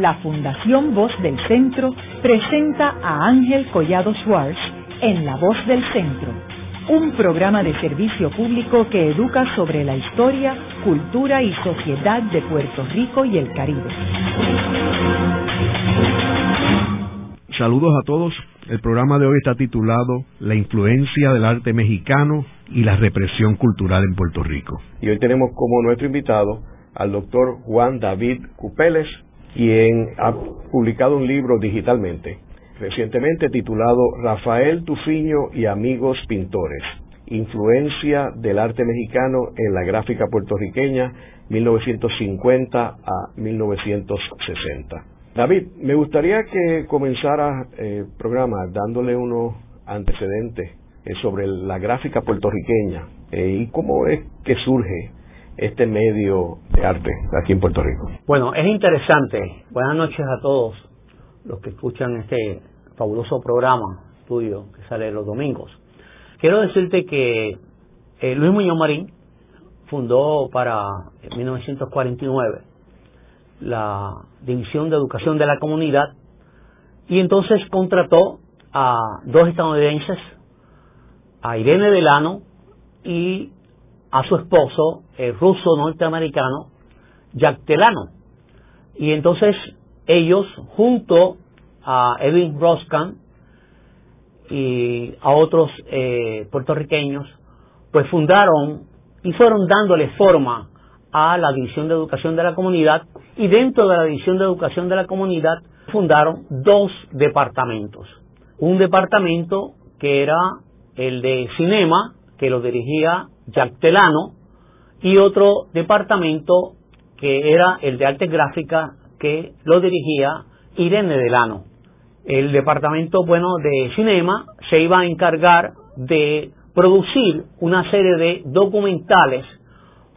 la Fundación Voz del Centro presenta a Ángel Collado Schwartz en La Voz del Centro, un programa de servicio público que educa sobre la historia, cultura y sociedad de Puerto Rico y el Caribe. Saludos a todos. El programa de hoy está titulado La influencia del arte mexicano y la represión cultural en Puerto Rico. Y hoy tenemos como nuestro invitado al doctor Juan David Cupeles, quien ha publicado un libro digitalmente recientemente titulado Rafael Tufiño y amigos pintores, influencia del arte mexicano en la gráfica puertorriqueña 1950 a 1960. David, me gustaría que comenzara el programa dándole unos antecedentes eh, sobre la gráfica puertorriqueña eh, y cómo es que surge este medio de arte aquí en Puerto Rico. Bueno, es interesante. Buenas noches a todos los que escuchan este fabuloso programa tuyo que sale los domingos. Quiero decirte que eh, Luis Muñoz Marín fundó para 1949 la División de Educación de la Comunidad y entonces contrató a dos estadounidenses, a Irene Delano y a su esposo, el ruso norteamericano, Jack Delano. Y entonces ellos, junto a Edwin Roscan y a otros eh, puertorriqueños, pues fundaron y fueron dándole forma a la División de Educación de la Comunidad y dentro de la División de Educación de la Comunidad fundaron dos departamentos. Un departamento que era el de cinema, que lo dirigía Jack Telano, y otro departamento que era el de arte gráfica, que lo dirigía Irene Delano. El departamento, bueno, de cinema se iba a encargar de producir una serie de documentales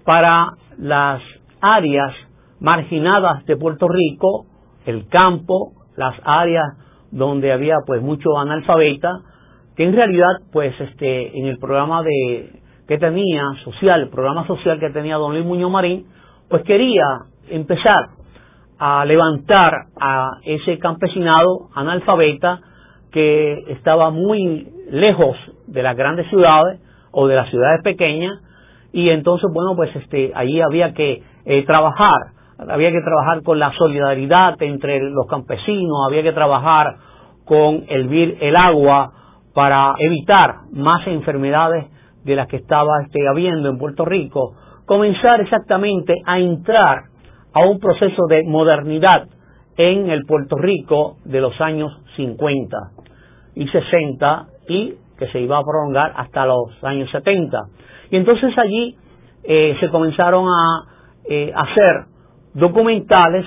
para las áreas marginadas de Puerto Rico, el campo, las áreas donde había pues mucho analfabeta, que en realidad pues este en el programa de que tenía social, programa social que tenía don Luis Muñoz Marín, pues quería empezar a levantar a ese campesinado analfabeta que estaba muy lejos de las grandes ciudades o de las ciudades pequeñas. Y entonces bueno pues este allí había que eh, trabajar. Había que trabajar con la solidaridad entre los campesinos había que trabajar con el el agua para evitar más enfermedades de las que estaba este, habiendo en Puerto Rico comenzar exactamente a entrar a un proceso de modernidad en el Puerto Rico de los años 50 y 60 y que se iba a prolongar hasta los años 70. Y entonces allí eh, se comenzaron a eh, hacer documentales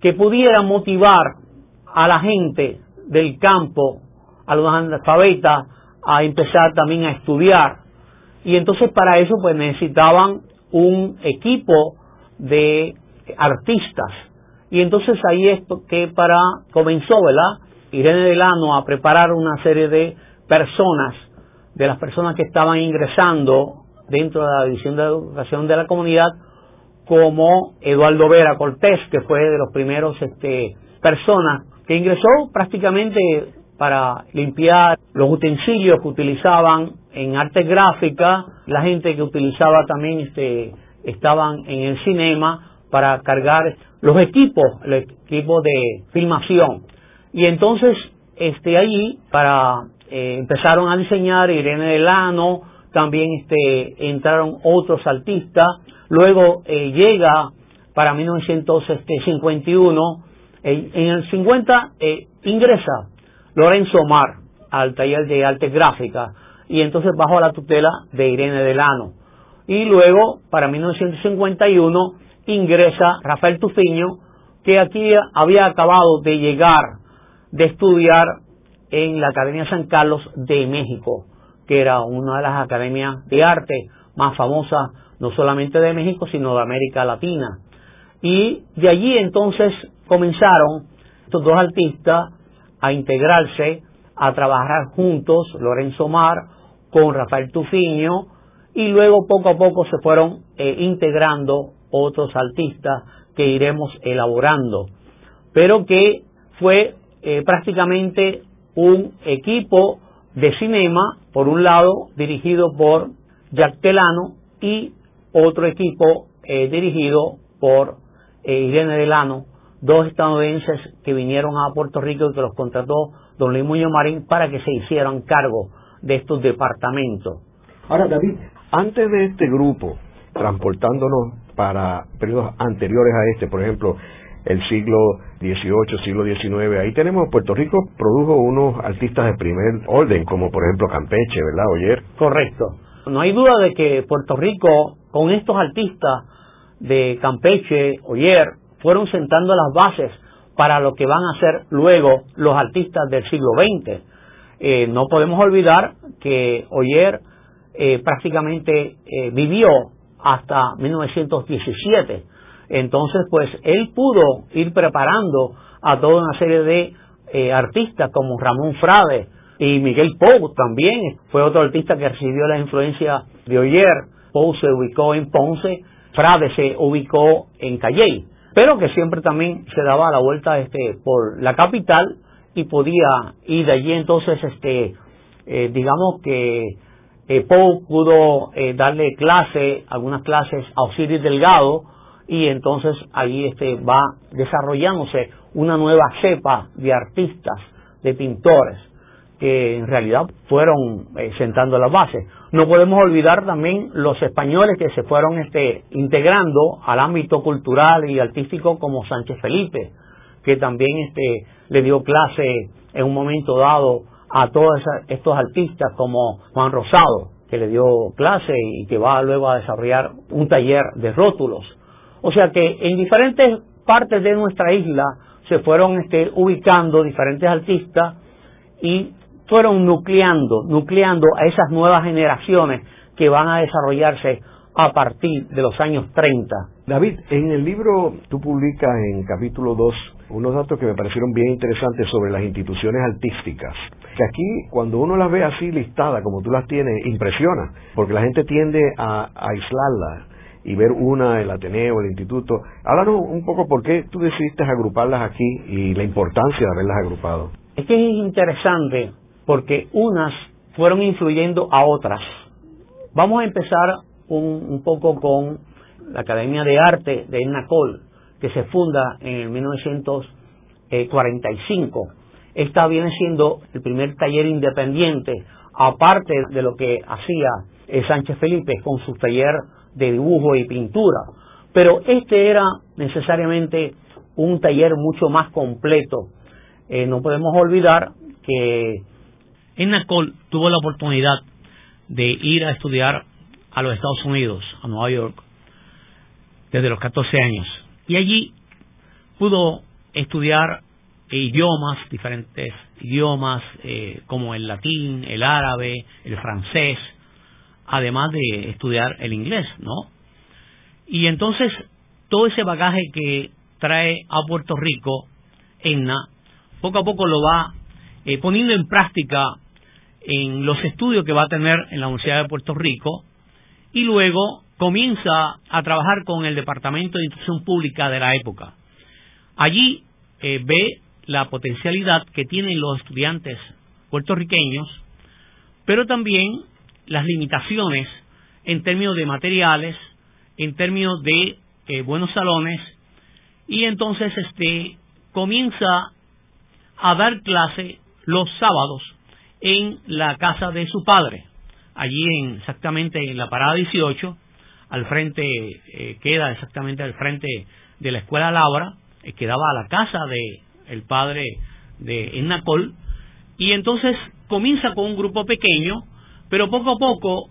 que pudieran motivar a la gente del campo, a los analfabetas, a empezar también a estudiar. Y entonces para eso pues necesitaban un equipo de artistas. Y entonces ahí es que para comenzó, ¿verdad? Irene Delano a preparar una serie de personas, de las personas que estaban ingresando dentro de la División de Educación de la Comunidad, como Eduardo Vera Cortés, que fue de los primeros este, personas que ingresó prácticamente para limpiar los utensilios que utilizaban en arte gráfica, la gente que utilizaba también este, estaban en el cinema para cargar los equipos, el equipo de filmación. Y entonces, este, allí, para eh, empezaron a diseñar Irene Delano, también este, entraron otros artistas, luego eh, llega para 1951, eh, en el 50 ingresa Lorenzo Mar al taller de arte gráfica y entonces bajo la tutela de Irene Delano. Y luego, para 1951, ingresa Rafael Tufiño, que aquí había acabado de llegar de estudiar en la Academia San Carlos de México, que era una de las academias de arte más famosas, no solamente de México, sino de América Latina. Y de allí entonces comenzaron estos dos artistas a integrarse, a trabajar juntos, Lorenzo Mar con Rafael Tufiño, y luego poco a poco se fueron eh, integrando otros artistas que iremos elaborando. pero que fue eh, prácticamente un equipo de cinema, por un lado dirigido por Jack Telano y otro equipo eh, dirigido por eh, Irene Delano, dos estadounidenses que vinieron a Puerto Rico y que los contrató don Luis Muñoz Marín para que se hicieran cargo de estos departamentos. Ahora, David, antes de este grupo, transportándonos para periodos anteriores a este, por ejemplo, el siglo XVIII, siglo XIX, ahí tenemos, Puerto Rico produjo unos artistas de primer orden, como por ejemplo Campeche, ¿verdad, Oyer? Correcto. No hay duda de que Puerto Rico, con estos artistas de Campeche, Oyer, fueron sentando las bases para lo que van a ser luego los artistas del siglo XX. Eh, no podemos olvidar que Oyer eh, prácticamente eh, vivió hasta 1917. Entonces, pues él pudo ir preparando a toda una serie de artistas como Ramón Frade y Miguel Pou también fue otro artista que recibió la influencia de Oyer. Pou se ubicó en Ponce, Frade se ubicó en Calley, pero que siempre también se daba la vuelta este por la capital y podía ir de allí entonces este eh, digamos que eh, Poe pudo eh, darle clase algunas clases a Osiris Delgado y entonces ahí este va desarrollándose una nueva cepa de artistas de pintores que en realidad fueron sentando las bases. No podemos olvidar también los españoles que se fueron este, integrando al ámbito cultural y artístico como Sánchez Felipe, que también este, le dio clase en un momento dado a todos estos artistas como Juan Rosado, que le dio clase y que va luego a desarrollar un taller de rótulos. O sea que en diferentes partes de nuestra isla se fueron este, ubicando diferentes artistas y fueron nucleando, nucleando a esas nuevas generaciones que van a desarrollarse a partir de los años 30. David, en el libro tú publicas en capítulo 2 unos datos que me parecieron bien interesantes sobre las instituciones artísticas. Que aquí, cuando uno las ve así listadas, como tú las tienes, impresiona, porque la gente tiende a, aislarlas y ver una, el Ateneo, el Instituto. Háblanos un poco por qué tú decidiste agruparlas aquí y la importancia de haberlas agrupado. Es que es interesante porque unas fueron influyendo a otras. Vamos a empezar un, poco con la Academia de Arte de Cole que se funda en 1945. Esta viene siendo el primer taller independiente, aparte de lo que hacía Sánchez Felipe con su taller de dibujo y pintura. Pero este era necesariamente un taller mucho más completo. Eh, no podemos olvidar que Enacol tuvo la oportunidad de ir a estudiar a los Estados Unidos, a Nueva York, desde los 14 años. Y allí pudo estudiar idiomas, diferentes idiomas, eh, como el latín, el árabe, el francés, además de estudiar el inglés, ¿no? Y entonces todo ese bagaje que trae a Puerto Rico, ENNA, poco a poco lo va eh, poniendo en práctica en los estudios que va a tener en la Universidad de Puerto Rico y luego comienza a trabajar con el Departamento de Instrucción Pública de la época. Allí eh, ve la potencialidad que tienen los estudiantes puertorriqueños, pero también las limitaciones en términos de materiales, en términos de eh, buenos salones, y entonces este comienza a dar clase los sábados en la casa de su padre, allí en, exactamente en la parada 18, al frente, eh, queda exactamente al frente de la escuela Laura, eh, quedaba a la casa de el padre de Ennacol, y entonces comienza con un grupo pequeño, pero poco a poco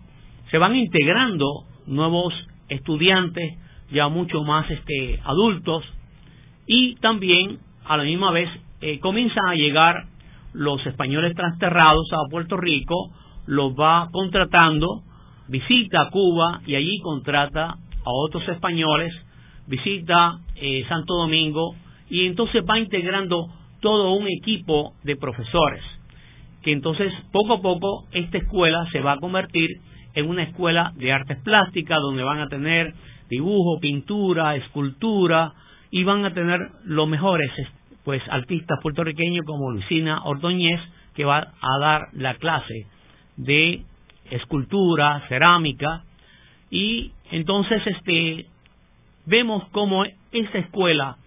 se van integrando nuevos estudiantes, ya mucho más este, adultos, y también a la misma vez eh, comienzan a llegar los españoles transterrados a Puerto Rico, los va contratando visita Cuba y allí contrata a otros españoles, visita eh, Santo Domingo y entonces va integrando todo un equipo de profesores, que entonces poco a poco esta escuela se va a convertir en una escuela de artes plásticas donde van a tener dibujo, pintura, escultura y van a tener los mejores pues artistas puertorriqueños como Lucina Ordóñez, que va a dar la clase de escultura, cerámica, y entonces este vemos cómo esta escuela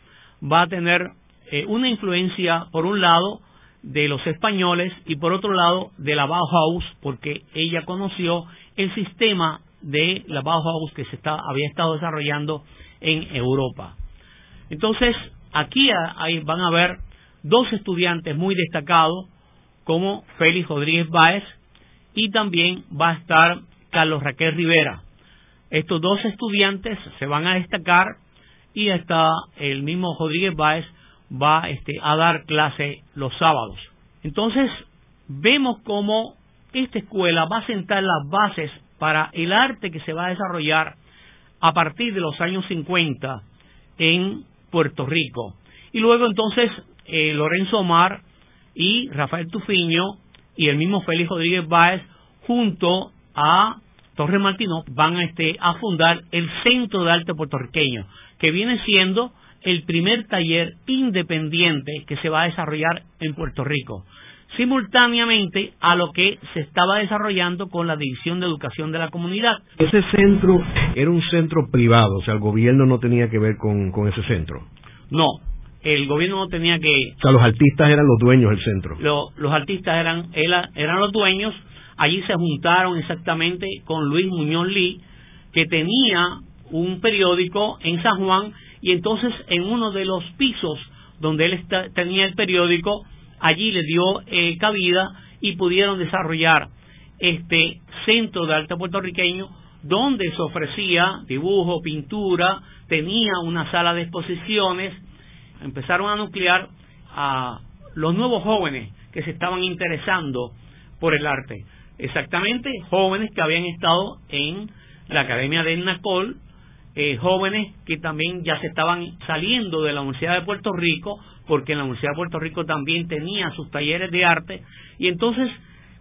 va a tener eh, una influencia, por un lado, de los españoles y por otro lado de la Bauhaus, porque ella conoció el sistema de la Bauhaus que se está, había estado desarrollando en Europa. Entonces, aquí van a ver dos estudiantes muy destacados, como Félix Rodríguez Báez y también va a estar Carlos Raquel Rivera. Estos dos estudiantes se van a destacar y hasta el mismo Rodríguez Báez va este, a dar clase los sábados. Entonces, vemos cómo esta escuela va a sentar las bases para el arte que se va a desarrollar a partir de los años 50 en Puerto Rico. Y luego entonces eh, Lorenzo Omar y Rafael Tufiño y el mismo Félix Rodríguez Báez junto a Torres Martino van a, este, a fundar el Centro de Arte Puertorriqueño, que viene siendo el primer taller independiente que se va a desarrollar en Puerto Rico, simultáneamente a lo que se estaba desarrollando con la División de Educación de la Comunidad. Ese centro era un centro privado, o sea, el gobierno no tenía que ver con, ese centro. No, el gobierno no tenía que... O sea, los artistas eran los dueños del centro. los artistas eran, eran los dueños, allí se juntaron exactamente con Luis Muñoz Lee, que tenía un periódico en San Juan y entonces en uno de los pisos donde él tenía el periódico, allí le dio eh, cabida y pudieron desarrollar este centro de arte puertorriqueño donde se ofrecía dibujo, pintura, tenía una sala de exposiciones, empezaron a nuclear a los nuevos jóvenes que se estaban interesando por el arte. Exactamente, jóvenes que habían estado en la Academia de Nacol eh, jóvenes que también ya se estaban saliendo de la Universidad de Puerto Rico, porque la Universidad de Puerto Rico también tenía sus talleres de arte, y entonces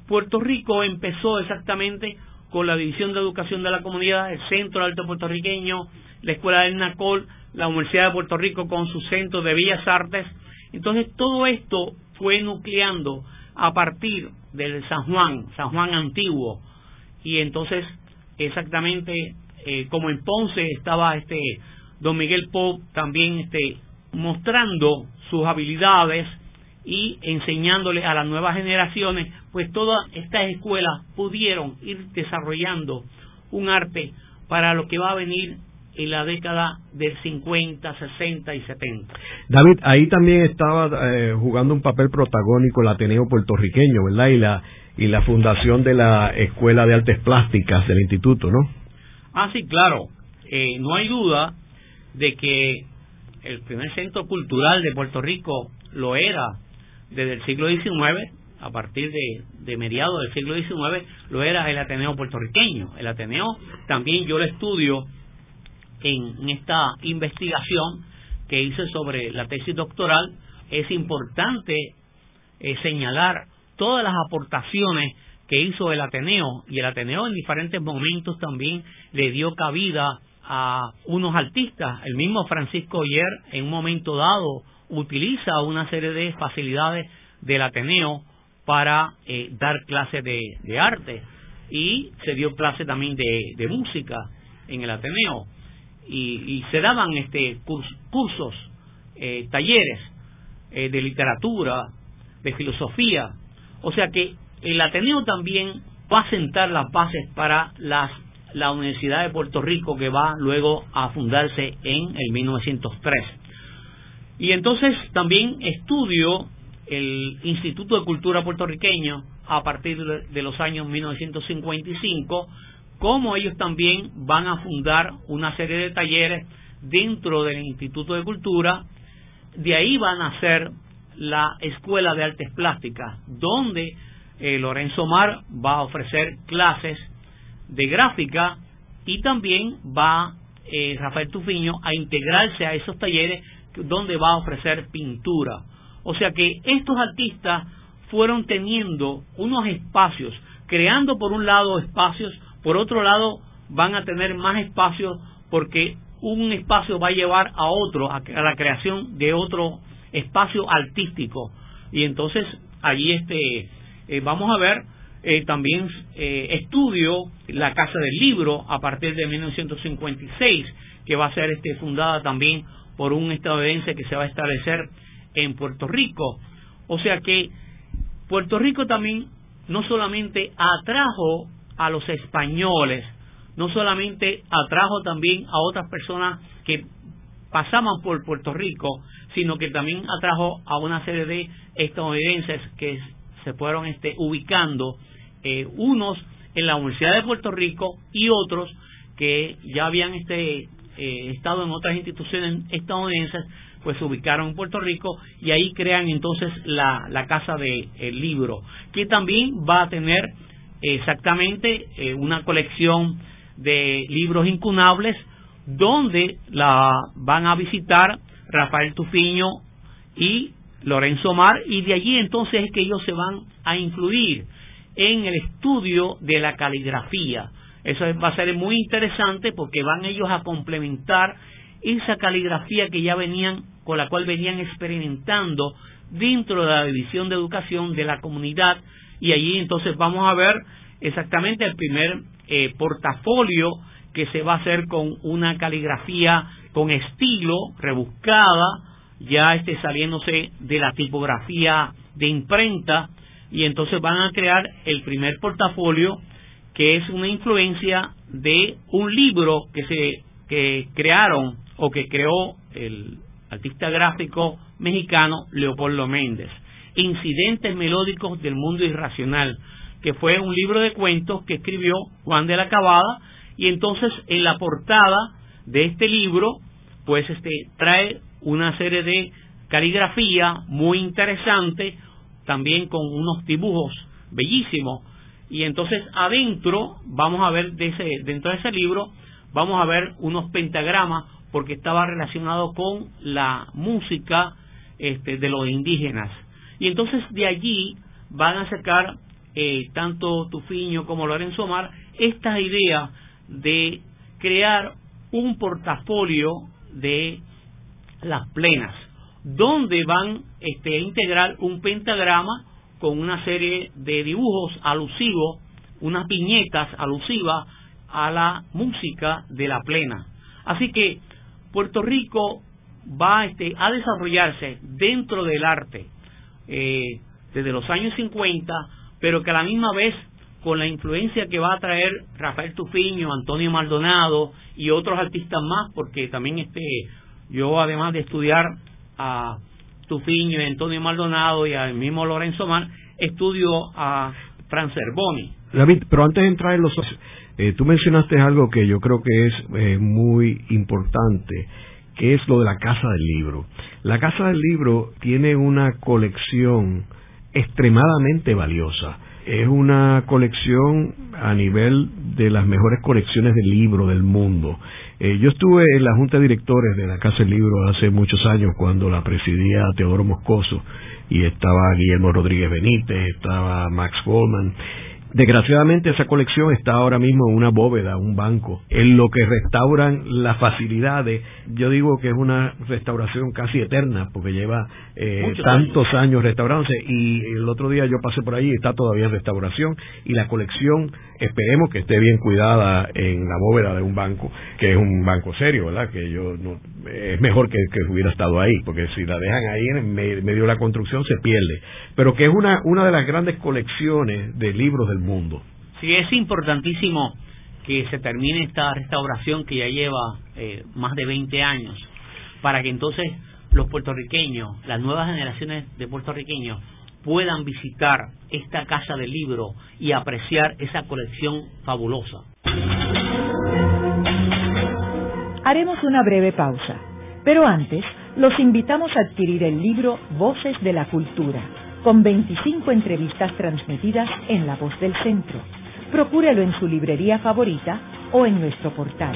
Puerto Rico empezó exactamente con la División de Educación de la Comunidad, el Centro Arte Puertorriqueño, la Escuela del NACOL, la Universidad de Puerto Rico con su Centro de Bellas Artes. Entonces todo esto fue nucleando a partir del San Juan, San Juan antiguo, y entonces exactamente eh, como en Ponce estaba este don Miguel Pope también este mostrando sus habilidades y enseñándole a las nuevas generaciones, pues todas estas escuelas pudieron ir desarrollando un arte para lo que va a venir en la década del 50, 60 y 70. David, ahí también estaba eh, jugando un papel protagónico el Ateneo puertorriqueño, ¿verdad? Y la, y la fundación de la Escuela de Artes Plásticas del Instituto, ¿no? Ah, sí, claro. Eh, no hay duda de que el primer centro cultural de Puerto Rico lo era desde el siglo XIX, a partir de, de mediados del siglo XIX, lo era el Ateneo puertorriqueño. El Ateneo también yo lo estudio en, esta investigación que hice sobre la tesis doctoral. Es importante eh, señalar todas las aportaciones que hizo el Ateneo y el Ateneo en diferentes momentos también le dio cabida a unos artistas. El mismo Francisco Oyer en un momento dado utiliza una serie de facilidades del Ateneo para eh, dar clases de, arte y se dio clase también de, música en el Ateneo y, se daban este cursos, eh, talleres eh, de literatura, de filosofía, o sea que el Ateneo también va a sentar las bases para las, la Universidad de Puerto Rico que va luego a fundarse en el 1903. Y entonces también estudio el Instituto de Cultura puertorriqueño a partir de los años 1955, cómo ellos también van a fundar una serie de talleres dentro del Instituto de Cultura, de ahí van a ser la Escuela de Artes Plásticas, donde eh, Lorenzo Mar va a ofrecer clases de gráfica y también va eh, Rafael Tufiño a integrarse a esos talleres donde va a ofrecer pintura. O sea que estos artistas fueron teniendo unos espacios, creando por un lado espacios, por otro lado van a tener más espacios porque un espacio va a llevar a otro, a la creación de otro espacio artístico. Y entonces allí este eh, vamos a ver eh, también eh, estudio la Casa del Libro a partir de 1956, que va a ser este, fundada también por un estadounidense que se va a establecer en Puerto Rico. O sea que Puerto Rico también no solamente atrajo a los españoles, no solamente atrajo también a otras personas que pasaban por Puerto Rico, sino que también atrajo a una serie de estadounidenses que se fueron este, ubicando, eh, unos en la Universidad de Puerto Rico y otros que ya habían este, eh, estado en otras instituciones estadounidenses, pues se ubicaron en Puerto Rico y ahí crean entonces la, la Casa del Libro, que también va a tener exactamente eh, una colección de libros incunables donde la van a visitar Rafael Tufiño y Lorenzo Mar y de allí entonces es que ellos se van a influir en el estudio de la caligrafía. Eso va a ser muy interesante porque van ellos a complementar esa caligrafía que ya venían, con la cual venían experimentando dentro de la división de educación de la comunidad y allí entonces vamos a ver exactamente el primer eh, portafolio que se va a hacer con una caligrafía con estilo rebuscada, ya esté saliéndose de la tipografía de imprenta y entonces van a crear el primer portafolio que es una influencia de un libro que se que crearon o que creó el artista gráfico mexicano Leopoldo Méndez, Incidentes melódicos del mundo irracional, que fue un libro de cuentos que escribió Juan de la Cabada y entonces en la portada de este libro pues este trae una serie de caligrafía muy interesante también con unos dibujos bellísimos. Y entonces adentro vamos a ver de ese, dentro de ese libro vamos a ver unos pentagramas porque estaba relacionado con la música este, de los indígenas y entonces de allí van a sacar eh, tanto Tufiño como Lorenzo Mar esta idea de crear un portafolio de las plenas, donde van este, a integrar un pentagrama con una serie de dibujos alusivos, unas viñetas alusivas a la música de la plena. Así que Puerto Rico va este, a desarrollarse dentro del arte eh, desde los años 50 pero que a la misma vez con la influencia que va a traer Rafael Tufiño, Antonio Maldonado y otros artistas más, porque también este yo además de estudiar a Tufiño y Antonio Maldonado y al mismo Lorenzo Mar, estudio a Fran Boni. David, pero antes de entrar en los... Eh, tú mencionaste algo que yo creo que es eh, muy importante, que es lo de la Casa del Libro. La Casa del Libro tiene una colección extremadamente valiosa. Es una colección a nivel de las mejores colecciones de libros del mundo. Eh, yo estuve en la junta de directores de la Casa del Libro hace muchos años cuando la presidía Teodoro Moscoso y estaba Guillermo Rodríguez Benítez, estaba Max Goldman Desgraciadamente esa colección está ahora mismo en una bóveda, un banco, en lo que restauran las facilidades. Yo digo que es una restauración casi eterna, porque lleva eh, tantos años. restaurándose y el otro día yo pasé por ahí y está todavía en restauración y la colección esperemos que esté bien cuidada en la bóveda de un banco, que es un banco serio, ¿verdad? Que yo no, es mejor que, hubiera estado ahí, porque si la dejan ahí en medio de la construcción se pierde. Pero que es una, una de las grandes colecciones de libros del mundo. Sí, es importantísimo que se termine esta restauración que ya lleva eh, más de 20 años, para que entonces los puertorriqueños, las nuevas generaciones de puertorriqueños, puedan visitar esta casa del libro y apreciar esa colección fabulosa. Haremos una breve pausa, pero antes los invitamos a adquirir el libro Voces de la Cultura, con 25 entrevistas transmitidas en La Voz del Centro. Procúrelo en su librería favorita o en nuestro portal.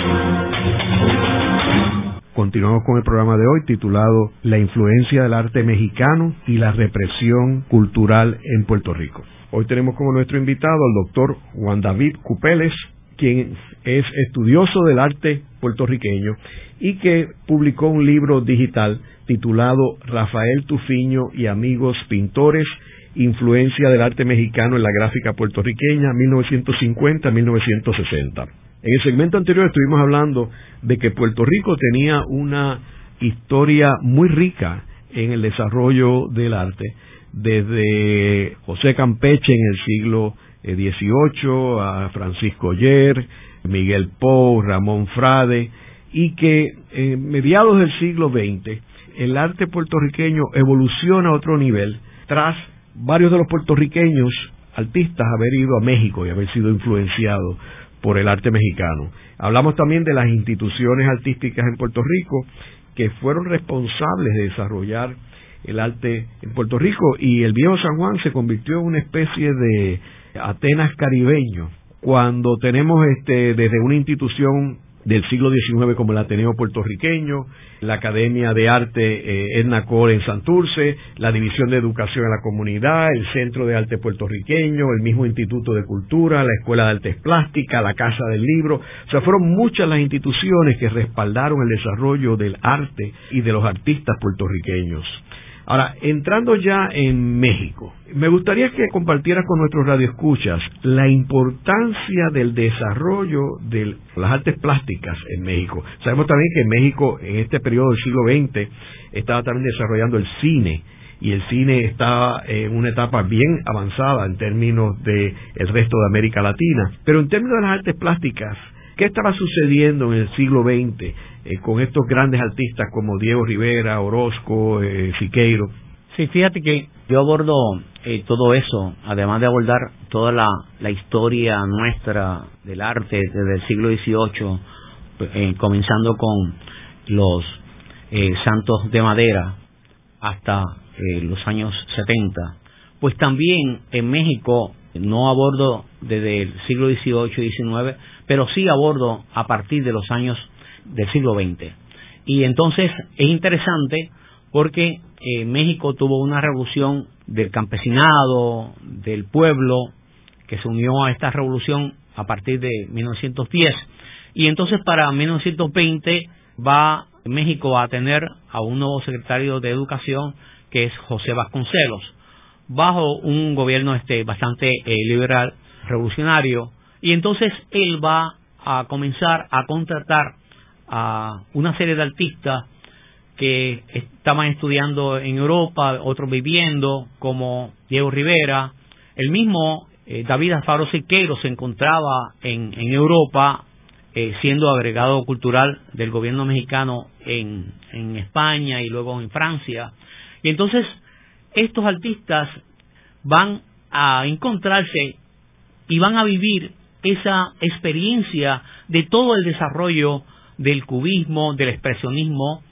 Continuamos con el programa de hoy titulado La influencia del arte mexicano y la represión cultural en Puerto Rico. Hoy tenemos como nuestro invitado al doctor Juan David Cupeles, quien es estudioso del arte puertorriqueño y que publicó un libro digital titulado Rafael Tufiño y amigos pintores, influencia del arte mexicano en la gráfica puertorriqueña 1950-1960. En el segmento anterior estuvimos hablando de que Puerto Rico tenía una historia muy rica en el desarrollo del arte, desde José Campeche en el siglo XVIII a Francisco Oyer, Miguel Pou, Ramón Frade, y que en mediados del siglo XX el arte puertorriqueño evoluciona a otro nivel tras varios de los puertorriqueños artistas haber ido a México y haber sido influenciados por el arte mexicano. Hablamos también de las instituciones artísticas en Puerto Rico que fueron responsables de desarrollar el arte en Puerto Rico y el viejo San Juan se convirtió en una especie de Atenas caribeño cuando tenemos este desde una institución del siglo XIX como el Ateneo puertorriqueño, la Academia de Arte eh, Edna en Santurce, la División de Educación en la Comunidad, el Centro de Arte puertorriqueño, el mismo Instituto de Cultura, la Escuela de Artes Plásticas, la Casa del Libro. O sea, fueron muchas las instituciones que respaldaron el desarrollo del arte y de los artistas puertorriqueños. Ahora, entrando ya en México, me gustaría que compartieras con nuestros radioescuchas la importancia del desarrollo de las artes plásticas en México. Sabemos también que México en este periodo del siglo XX estaba también desarrollando el cine y el cine estaba en una etapa bien avanzada en términos del el resto de América Latina. Pero en términos de las artes plásticas, ¿qué estaba sucediendo en el siglo XX? Eh, con estos grandes artistas como Diego Rivera, Orozco, eh, Siqueiro. Sí, fíjate que yo abordo eh, todo eso, además de abordar toda la, historia nuestra del arte desde el siglo XVIII, pues, comenzando con los santos de madera hasta los años 70. Pues también en México no abordo desde el siglo XVIII y XIX, pero sí abordo a partir de los años del siglo XX. Y entonces es interesante porque eh, México tuvo una revolución del campesinado, del pueblo, que se unió a esta revolución a partir de 1910. Y entonces para 1920 va México a tener a un nuevo secretario de Educación que es José Vasconcelos, bajo un gobierno este bastante eh, liberal, revolucionario, y entonces él va a comenzar a contratar a una serie de artistas que estaban estudiando en Europa, otros viviendo, como Diego Rivera, el mismo eh, David Alfaro Siqueiro se encontraba en, en Europa eh, siendo agregado cultural del gobierno mexicano en, en España y luego en Francia. Y entonces estos artistas van a encontrarse y van a vivir esa experiencia de todo el desarrollo del cubismo, del expresionismo,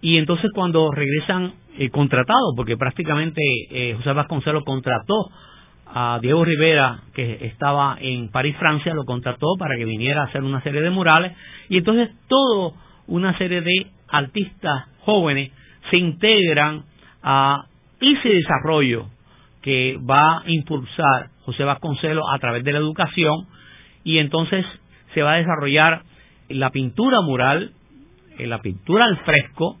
y entonces cuando regresan eh, contratados, porque prácticamente eh, José Vasconcelos contrató a Diego Rivera, que estaba en París, Francia, lo contrató para que viniera a hacer una serie de murales, y entonces todo una serie de artistas jóvenes se integran a ese desarrollo que va a impulsar José Vasconcelos a través de la educación y entonces se va a desarrollar la pintura mural, eh, la pintura al fresco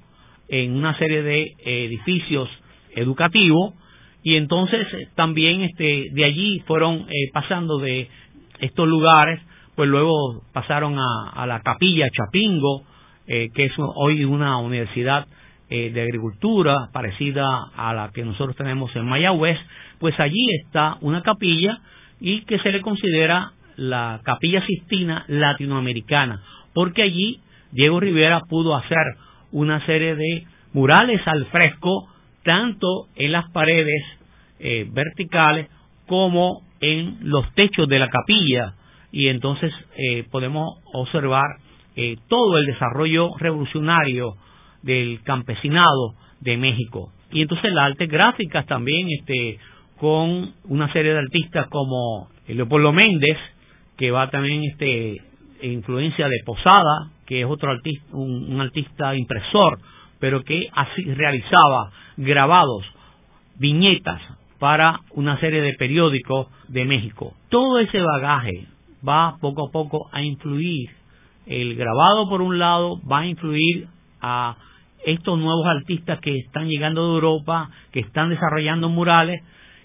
en una serie de edificios educativos y entonces eh, también este de allí fueron eh, pasando de estos lugares pues luego pasaron a, la capilla Chapingo que es hoy una universidad de agricultura parecida a la que nosotros tenemos en Mayagüez pues allí está una capilla y que se le considera la capilla sistina latinoamericana porque allí Diego Rivera pudo hacer una serie de murales al fresco, tanto en las paredes eh, verticales como en los techos de la capilla. Y entonces eh, podemos observar eh, todo el desarrollo revolucionario del campesinado de México. Y entonces las artes gráficas también, este, con una serie de artistas como Leopoldo Méndez, que va también este, influencia de Posada, que es otro artista, un, artista impresor, pero que así realizaba grabados, viñetas para una serie de periódicos de México. Todo ese bagaje va poco a poco a influir. El grabado, por un lado, va a influir a estos nuevos artistas que están llegando de Europa, que están desarrollando murales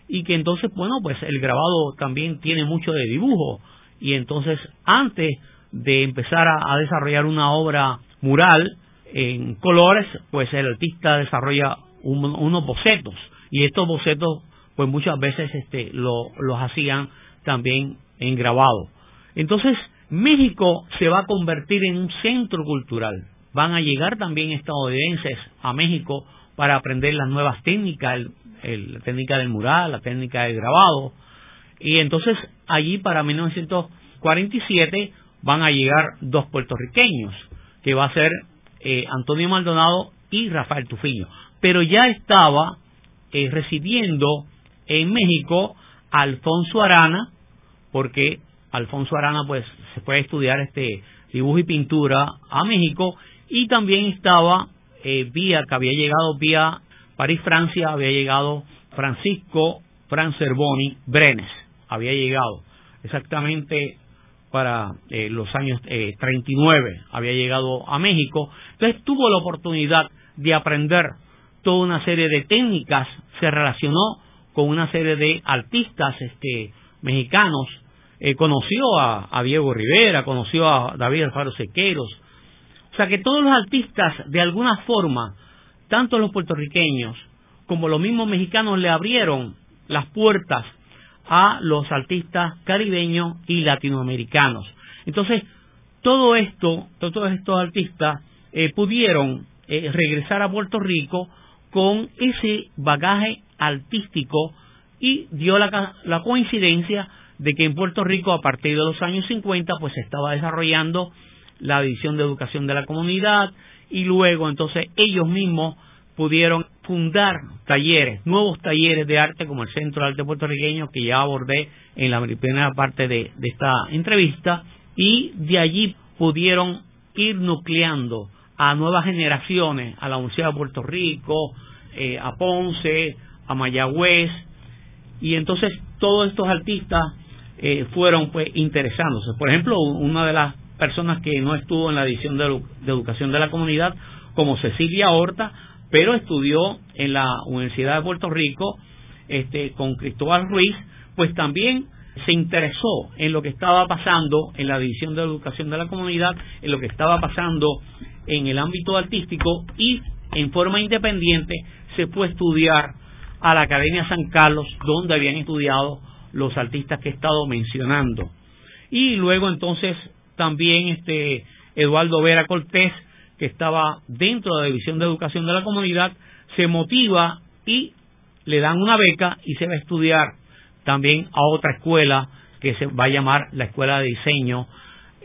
y que entonces, bueno, pues el grabado también tiene mucho de dibujo y entonces antes de empezar a, desarrollar una obra mural en colores, pues el artista desarrolla unos bocetos y estos bocetos pues muchas veces este los hacían también en grabado. Entonces, México se va a convertir en un centro cultural. Van a llegar también estadounidenses a México para aprender las nuevas técnicas, la técnica del mural, la técnica del grabado. Y entonces allí para 1947 van a llegar dos puertorriqueños, que va a ser eh, Antonio Maldonado y Rafael Tufiño. Pero ya estaba eh, residiendo en México Alfonso Arana, porque Alfonso Arana pues se fue a estudiar este dibujo y pintura a México y también estaba eh, vía que había llegado vía París Francia había llegado Francisco Francerboni Brenes había llegado exactamente para eh, los años eh, 39 había llegado a México entonces tuvo la oportunidad de aprender toda una serie de técnicas se relacionó con una serie de artistas este mexicanos eh, conoció a, Diego Rivera, conoció a David Alfaro Sequeros. O sea que todos los artistas, de alguna forma, tanto los puertorriqueños como los mismos mexicanos, le abrieron las puertas a los artistas caribeños y latinoamericanos. Entonces, todo esto, todos estos artistas eh, pudieron eh, regresar a Puerto Rico con ese bagaje artístico y dio la, la coincidencia de que en Puerto Rico a partir de los años 50 pues se estaba desarrollando la división de educación de la comunidad y luego entonces ellos mismos pudieron fundar talleres, nuevos talleres de arte como el Centro de Arte Puertorriqueño que ya abordé en la primera parte de, esta entrevista y de allí pudieron ir nucleando a nuevas generaciones, a la Universidad de Puerto Rico, eh, a Ponce, a Mayagüez, y entonces todos estos artistas eh, fueron pues interesándose. Por ejemplo, una de las personas que no estuvo en la edición de, educación de la comunidad, como Cecilia Horta, pero estudió en la Universidad de Puerto Rico este, con Cristóbal Ruiz, pues también se interesó en lo que estaba pasando en la división de educación de la comunidad, en lo que estaba pasando en el ámbito artístico y en forma independiente se fue a estudiar a la Academia San Carlos, donde habían estudiado los artistas que he estado mencionando. Y luego entonces también este Eduardo Vera Cortés, que estaba dentro de la División de Educación de la Comunidad, se motiva y le dan una beca y se va a estudiar también a otra escuela que se va a llamar la Escuela de Diseño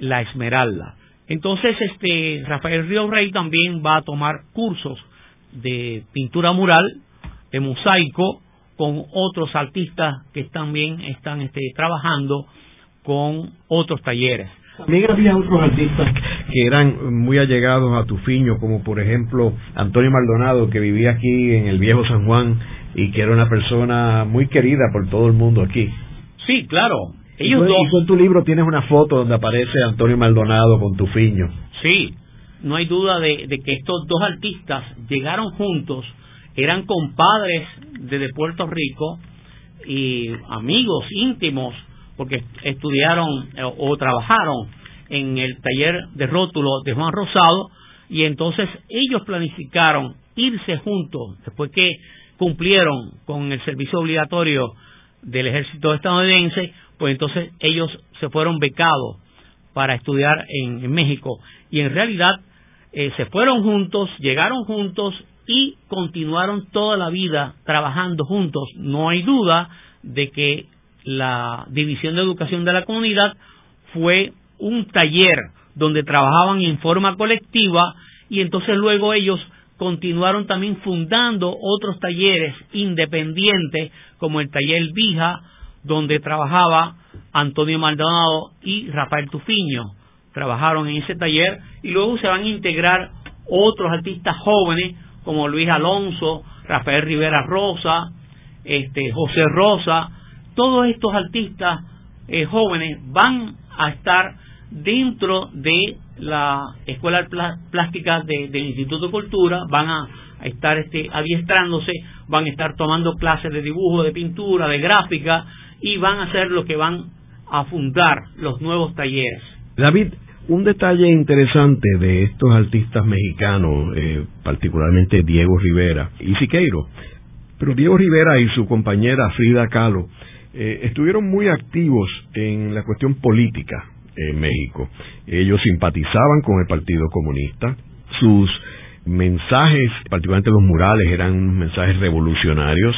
La Esmeralda. Entonces, este Rafael Río Rey también va a tomar cursos de pintura mural, de mosaico con otros artistas que también están este, trabajando con otros talleres. También había otros artistas que eran muy allegados a Tufiño, como por ejemplo Antonio Maldonado, que vivía aquí en el viejo San Juan y que era una persona muy querida por todo el mundo aquí. Sí, claro. Ellos y, dos... en tu libro tienes una foto donde aparece Antonio Maldonado con Tufiño. Sí, no hay duda de que estos dos artistas llegaron juntos eran compadres desde Puerto Rico y amigos íntimos porque estudiaron eh, o, trabajaron en el taller de rótulo de Juan Rosado y entonces ellos planificaron irse juntos después que cumplieron con el servicio obligatorio del ejército estadounidense, pues entonces ellos se fueron becados para estudiar en, México y en realidad eh, se fueron juntos, llegaron juntos y continuaron toda la vida trabajando juntos. No hay duda de que la División de Educación de la Comunidad fue un taller donde trabajaban en forma colectiva y entonces luego ellos continuaron también fundando otros talleres independientes como el taller Vija, donde trabajaba Antonio Maldonado y Rafael Tufiño. Trabajaron en ese taller y luego se van a integrar otros artistas jóvenes como Luis Alonso, Rafael Rivera Rosa, este, José Rosa, todos estos artistas eh, jóvenes van a estar dentro de la Escuela Plástica del Instituto de Cultura, van a estar este, adiestrándose, van a estar tomando clases de dibujo, de pintura, de gráfica y van a ser lo que van a fundar los nuevos talleres. David, un detalle interesante de estos artistas mexicanos, eh, particularmente Diego Rivera y Siqueiro, pero Diego Rivera y su compañera Frida Kahlo eh, estuvieron muy activos en la cuestión política en México. Ellos simpatizaban con el Partido Comunista, sus mensajes, particularmente los murales, eran mensajes revolucionarios.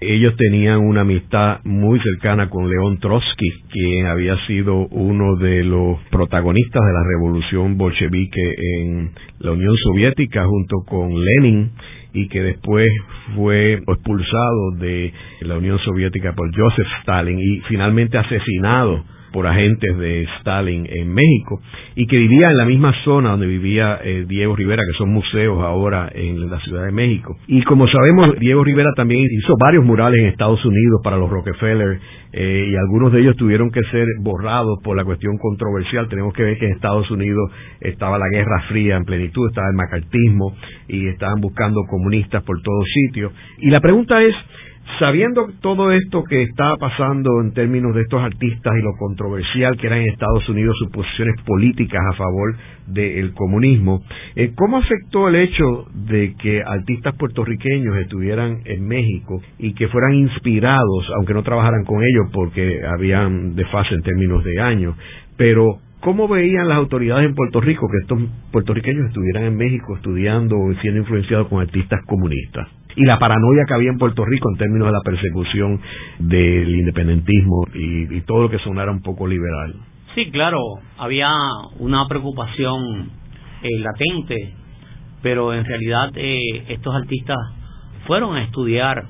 Ellos tenían una amistad muy cercana con León Trotsky, quien había sido uno de los protagonistas de la revolución bolchevique en la Unión Soviética junto con Lenin y que después fue expulsado de la Unión Soviética por Joseph Stalin y finalmente asesinado por agentes de Stalin en México y que vivía en la misma zona donde vivía eh, Diego Rivera, que son museos ahora en la Ciudad de México. Y como sabemos, Diego Rivera también hizo varios murales en Estados Unidos para los Rockefeller eh, y algunos de ellos tuvieron que ser borrados por la cuestión controversial. Tenemos que ver que en Estados Unidos estaba la Guerra Fría en plenitud, estaba el macartismo y estaban buscando comunistas por todos sitios. Y la pregunta es, Sabiendo todo esto que está pasando en términos de estos artistas y lo controversial que eran en Estados Unidos sus posiciones políticas a favor del comunismo, eh, ¿cómo afectó el hecho de que artistas puertorriqueños estuvieran en México y que fueran inspirados, aunque no trabajaran con ellos porque habían desfase en términos de años, pero ¿Cómo veían las autoridades en Puerto Rico que estos puertorriqueños estuvieran en México estudiando o siendo influenciados con artistas comunistas? Y la paranoia que había en Puerto Rico en términos de la persecución del independentismo y, todo lo que sonara un poco liberal. Sí, claro, había una preocupación eh, latente, pero en realidad eh, estos artistas fueron a estudiar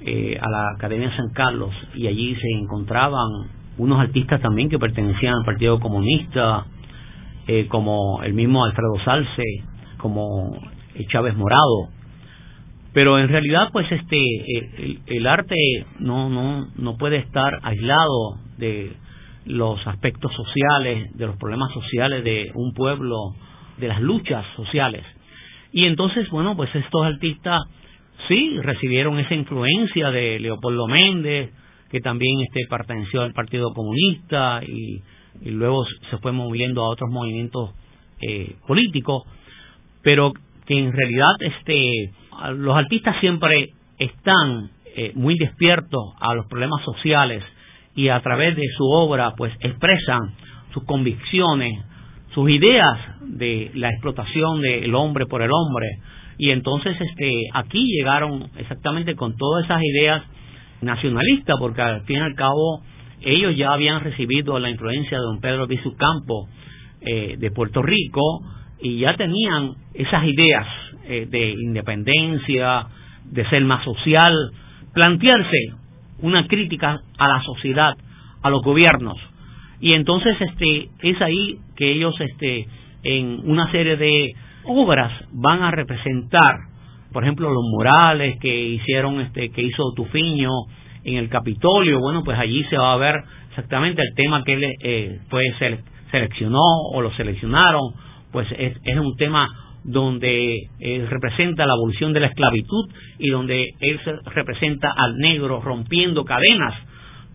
eh, a la Academia San Carlos y allí se encontraban unos artistas también que pertenecían al Partido Comunista, como el mismo Alfredo Salce, como Chávez Morado, pero en realidad pues este el, arte no no no puede estar aislado de los aspectos sociales de los problemas sociales de un pueblo de las luchas sociales. Y entonces bueno pues estos artistas sí recibieron esa influencia de Leopoldo Méndez que también este perteneció al Partido Comunista y, y luego se fue moviendo a otros movimientos eh, políticos. Pero que en realidad este los artistas siempre están eh, muy despiertos a los problemas sociales y a través de su obra pues expresan sus convicciones, sus ideas de la explotación del hombre por el hombre. Y entonces este aquí llegaron exactamente con todas esas ideas nacionalistas porque al fin y al cabo ellos ya habían recibido la influencia de don Pedro Vizucampo eh, de Puerto Rico y ya tenían esas ideas eh, de independencia, de ser más social, plantearse una crítica a la sociedad, a los gobiernos. Y entonces este es ahí que ellos este en una serie de obras van a representar, por ejemplo, los murales que hicieron este que hizo Tufiño en el Capitolio, bueno, pues allí se va a ver exactamente el tema que él eh, pues seleccionó o lo seleccionaron, pues es, es un tema donde eh, representa la abolición de la esclavitud y donde él representa al negro rompiendo cadenas,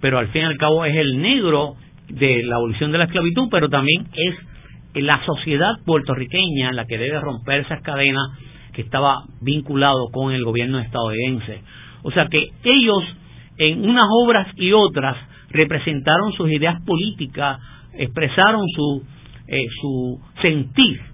pero al fin y al cabo es el negro de la abolición de la esclavitud, pero también es la sociedad puertorriqueña la que debe romper esas cadenas que estaba vinculado con el gobierno estadounidense. O sea que ellos en unas obras y otras representaron sus ideas políticas, expresaron su, eh, su sentir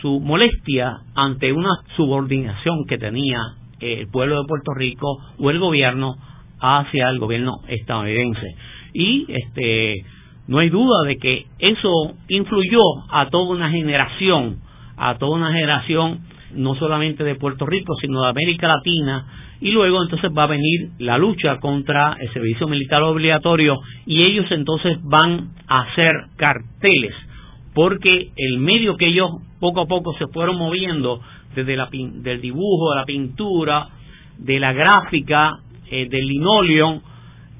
su molestia ante una subordinación que tenía el pueblo de Puerto Rico o el gobierno hacia el gobierno estadounidense. Y este no hay duda de que eso influyó a toda una generación, a toda una generación no solamente de Puerto Rico, sino de América Latina, y luego entonces va a venir la lucha contra el servicio militar obligatorio y ellos entonces van a hacer carteles, porque el medio que ellos poco a poco se fueron moviendo desde la, del dibujo, de la pintura, de la gráfica, eh, del linoleum,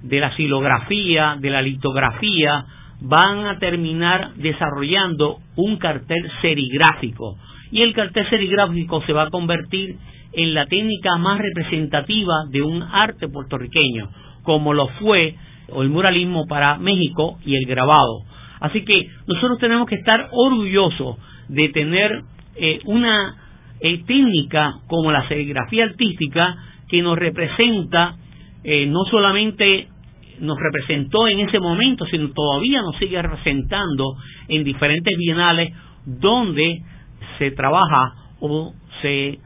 de la silografía, de la litografía, van a terminar desarrollando un cartel serigráfico. Y el cartel serigráfico se va a convertir en la técnica más representativa de un arte puertorriqueño, como lo fue el muralismo para México y el grabado. Así que nosotros tenemos que estar orgullosos de tener eh, una eh, técnica como la serigrafía artística que nos representa eh, no solamente nos representó en ese momento, sino todavía nos sigue representando en diferentes bienales donde se trabaja o se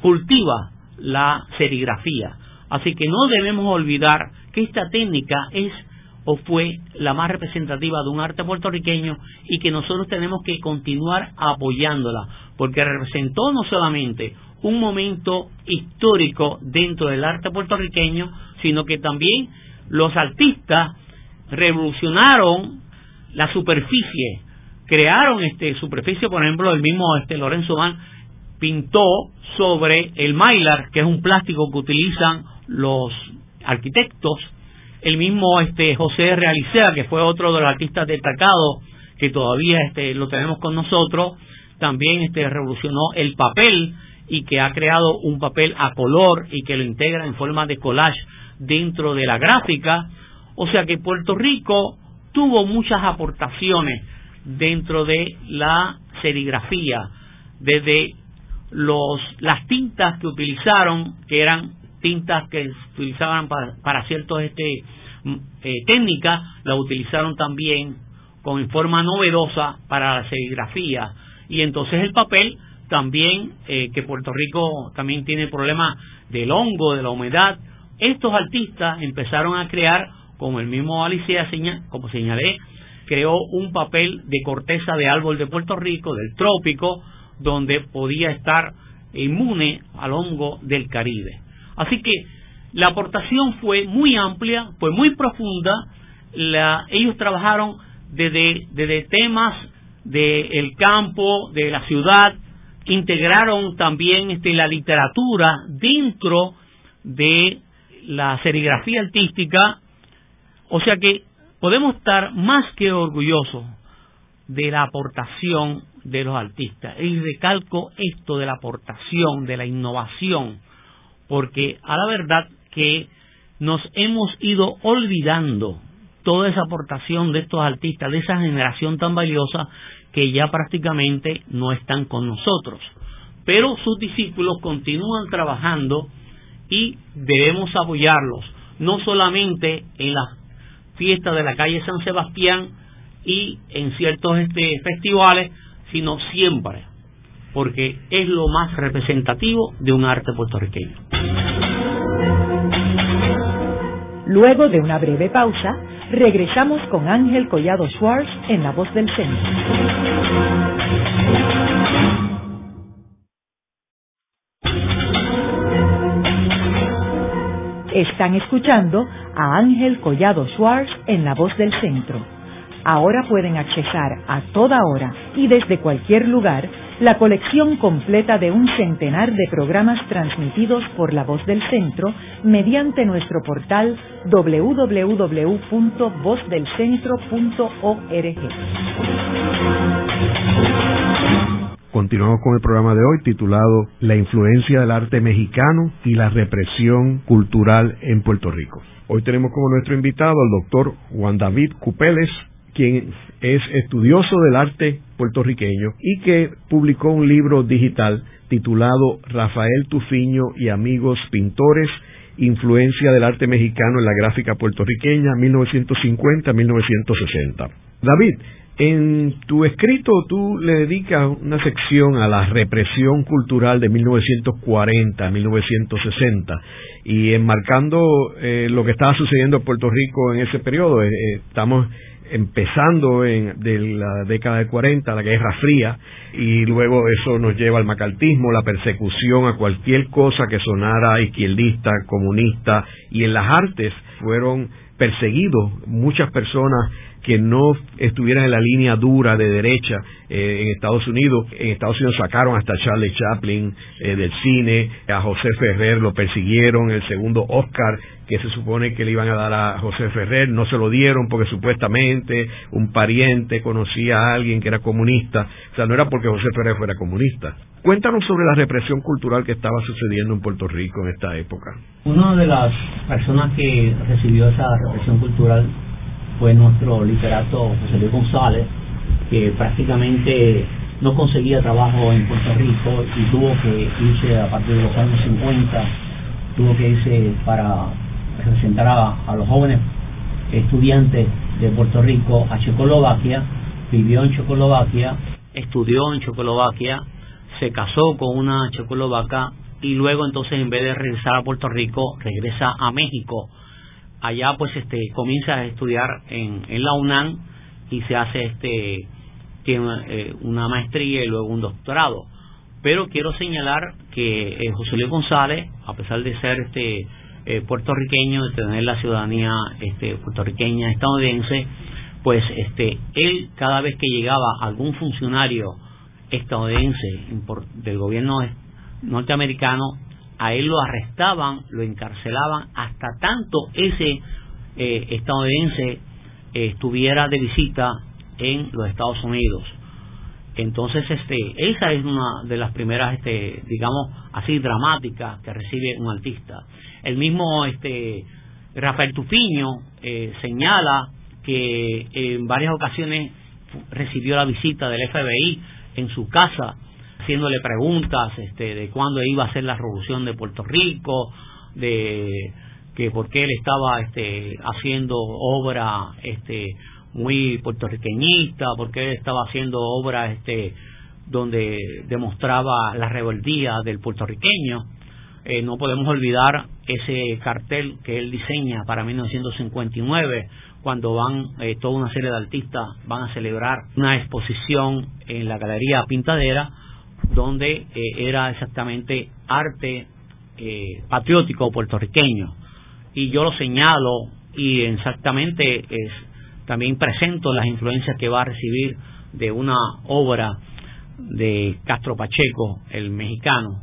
cultiva la serigrafía. Así que no debemos olvidar que esta técnica es o fue la más representativa de un arte puertorriqueño y que nosotros tenemos que continuar apoyándola, porque representó no solamente un momento histórico dentro del arte puertorriqueño, sino que también los artistas revolucionaron la superficie, crearon este superficie, por ejemplo, el mismo este Lorenzo Van pintó sobre el mylar, que es un plástico que utilizan los arquitectos, el mismo este José Realicea, que fue otro de los artistas destacados que todavía este lo tenemos con nosotros, también este revolucionó el papel y que ha creado un papel a color y que lo integra en forma de collage dentro de la gráfica. O sea que Puerto Rico tuvo muchas aportaciones dentro de la serigrafía, desde los, las tintas que utilizaron, que eran tintas que utilizaban para, para ciertos este, mm, eh, técnicas, las utilizaron también con forma novedosa para la serigrafía. Y entonces el papel también, eh, que Puerto Rico también tiene problemas del hongo, de la humedad, estos artistas empezaron a crear, como el mismo Alicia, como señalé, creó un papel de corteza de árbol de Puerto Rico, del trópico, donde podía estar inmune al hongo del Caribe. Así que la aportación fue muy amplia, fue muy profunda. ellos trabajaron desde, desde temas del campo, de la ciudad, integraron también este, la literatura dentro de la serigrafía artística, o sea que podemos estar más que orgullosos de la aportación de los artistas. Y recalco esto de la aportación, de la innovación, porque a la verdad que nos hemos ido olvidando toda esa aportación de estos artistas, de esa generación tan valiosa que ya prácticamente no están con nosotros. Pero sus discípulos continúan trabajando y debemos apoyarlos, no solamente en las fiestas de la calle San Sebastián y en ciertos este, festivales, sino siempre, porque es lo más representativo de un arte puertorriqueño. Luego de una breve pausa, regresamos con Ángel Collado Schwartz en La Voz del Centro. Están escuchando a Ángel Collado Schwartz en La Voz del Centro. Ahora pueden accesar a toda hora y desde cualquier lugar la colección completa de un centenar de programas transmitidos por La Voz del Centro mediante nuestro portal www.vozdelcentro.org. Continuamos con el programa de hoy titulado La influencia del arte mexicano y la represión cultural en Puerto Rico. Hoy tenemos como nuestro invitado al doctor Juan David Cupeles, quien es estudioso del arte puertorriqueño y que publicó un libro digital titulado Rafael Tufiño y amigos pintores, influencia del arte mexicano en la gráfica puertorriqueña 1950-1960. David, En tu escrito tú le dedicas una sección a la represión cultural de 1940 1960 y enmarcando eh, lo que estaba sucediendo en Puerto Rico en ese periodo. Eh, eh, estamos empezando en, de la década de 40, la Guerra Fría, y luego eso nos lleva al macartismo, la persecución a cualquier cosa que sonara izquierdista, comunista, y en las artes fueron perseguidos muchas personas que no estuvieran en la línea dura de derecha eh, en Estados Unidos. En Estados Unidos sacaron hasta Charlie Chaplin eh, del cine, a José Ferrer lo persiguieron, el segundo Oscar que se supone que le iban a dar a José Ferrer, no se lo dieron porque supuestamente un pariente conocía a alguien que era comunista, o sea, no era porque José Ferrer fuera comunista. Cuéntanos sobre la represión cultural que estaba sucediendo en Puerto Rico en esta época. Una de las personas que recibió esa represión cultural fue nuestro literato José Luis González, que prácticamente no conseguía trabajo en Puerto Rico y tuvo que irse a partir de los años 50, tuvo que irse para representar a, los jóvenes estudiantes de Puerto Rico a Checoslovaquia, vivió en Checoslovaquia, estudió en Checoslovaquia, se casó con una checoslovaca y luego entonces en vez de regresar a Puerto Rico regresa a México allá pues este comienza a estudiar en, en la UNAM y se hace este tiene eh, una maestría y luego un doctorado. Pero quiero señalar que eh, José Luis González a pesar de ser este eh, puertorriqueño de tener la ciudadanía este puertorriqueña estadounidense pues este él cada vez que llegaba algún funcionario estadounidense del gobierno norteamericano a él lo arrestaban, lo encarcelaban hasta tanto ese eh, estadounidense eh, estuviera de visita en los Estados Unidos. Entonces, este, esa es una de las primeras, este, digamos, así dramáticas que recibe un artista. El mismo, este, Rafael Tupiño eh, señala que en varias ocasiones recibió la visita del FBI en su casa haciéndole preguntas este, de cuándo iba a ser la revolución de Puerto Rico, de que por qué él estaba este, haciendo obra este, muy puertorriqueñista, por qué él estaba haciendo obra este, donde demostraba la rebeldía del puertorriqueño. Eh, no podemos olvidar ese cartel que él diseña para 1959, cuando van eh, toda una serie de artistas van a celebrar una exposición en la Galería Pintadera donde eh, era exactamente arte eh, patriótico puertorriqueño. Y yo lo señalo y exactamente es, también presento las influencias que va a recibir de una obra de Castro Pacheco, el mexicano.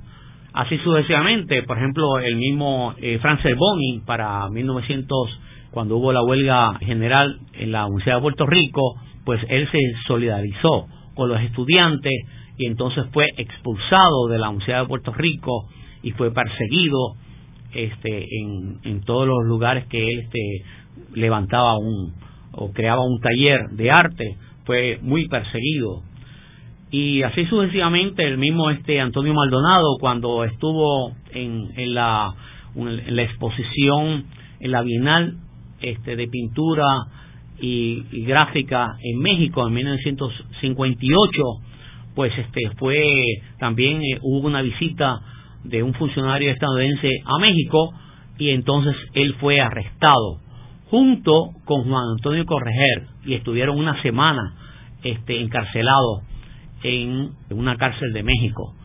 Así sucesivamente, por ejemplo, el mismo eh, Francis Boni para 1900, cuando hubo la huelga general en la Universidad de Puerto Rico, pues él se solidarizó con los estudiantes y entonces fue expulsado de la Universidad de Puerto Rico y fue perseguido este en, en todos los lugares que él este levantaba un o creaba un taller de arte fue muy perseguido. Y así sucesivamente el mismo este Antonio Maldonado cuando estuvo en, en la la exposición en la Bienal este de pintura y gráfica en México en 1958 pues este fue también eh, hubo una visita de un funcionario estadounidense a México y entonces él fue arrestado junto con Juan Antonio Correger y estuvieron una semana este encarcelados en una cárcel de México.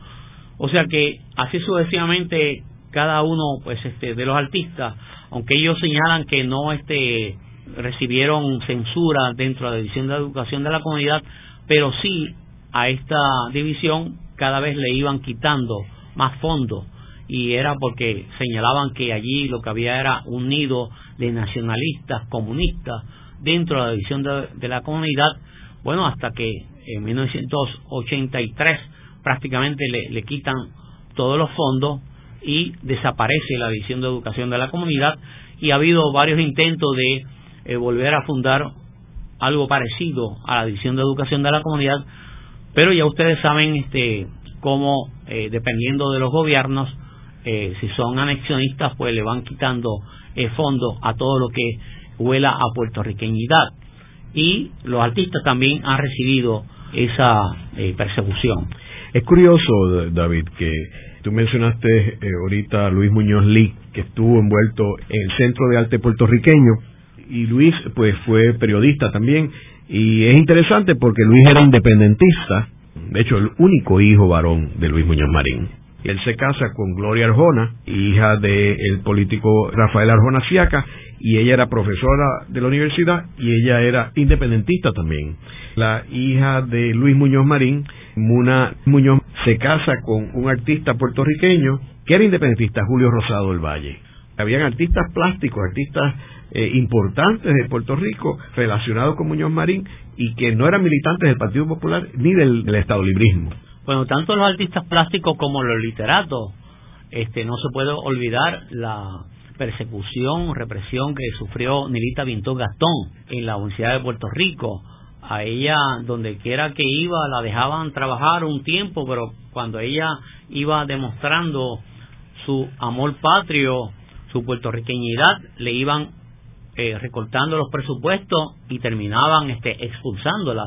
O sea que así sucesivamente cada uno pues este de los artistas, aunque ellos señalan que no este recibieron censura dentro de la división de educación de la comunidad, pero sí a esta división cada vez le iban quitando más fondos. Y era porque señalaban que allí lo que había era un nido de nacionalistas comunistas dentro de la división de, la comunidad. Bueno hasta que en 1983 prácticamente le, le quitan todos los fondos y desaparece la división de educación de la comunidad. Y ha habido varios intentos de eh, volver a fundar algo parecido a la división de educación de la comunidad pero ya ustedes saben este cómo, eh, dependiendo de los gobiernos, eh, si son anexionistas, pues le van quitando eh, fondos a todo lo que huela a puertorriqueñidad. y los artistas también han recibido esa eh, persecución. Es curioso, David, que tú mencionaste eh, ahorita a Luis Muñoz Lee, que estuvo envuelto en el Centro de Arte puertorriqueño, y Luis pues fue periodista también, y es interesante porque Luis era independentista, de hecho el único hijo varón de Luis Muñoz Marín. Él se casa con Gloria Arjona, hija del político Rafael Arjona Siaca, y ella era profesora de la universidad y ella era independentista también. La hija de Luis Muñoz Marín, Muna Muñoz, se casa con un artista puertorriqueño que era independentista, Julio Rosado del Valle. Habían artistas plásticos, artistas eh, importantes de Puerto Rico relacionados con Muñoz Marín y que no eran militantes del Partido Popular ni del, del Estado Librismo. Bueno, tanto los artistas plásticos como los literatos, este, no se puede olvidar la persecución, represión que sufrió Nilita Vinto Gastón en la Universidad de Puerto Rico. A ella, donde quiera que iba, la dejaban trabajar un tiempo, pero cuando ella iba demostrando su amor patrio, su puertorriqueñidad, le iban eh, recortando los presupuestos y terminaban este, expulsándola.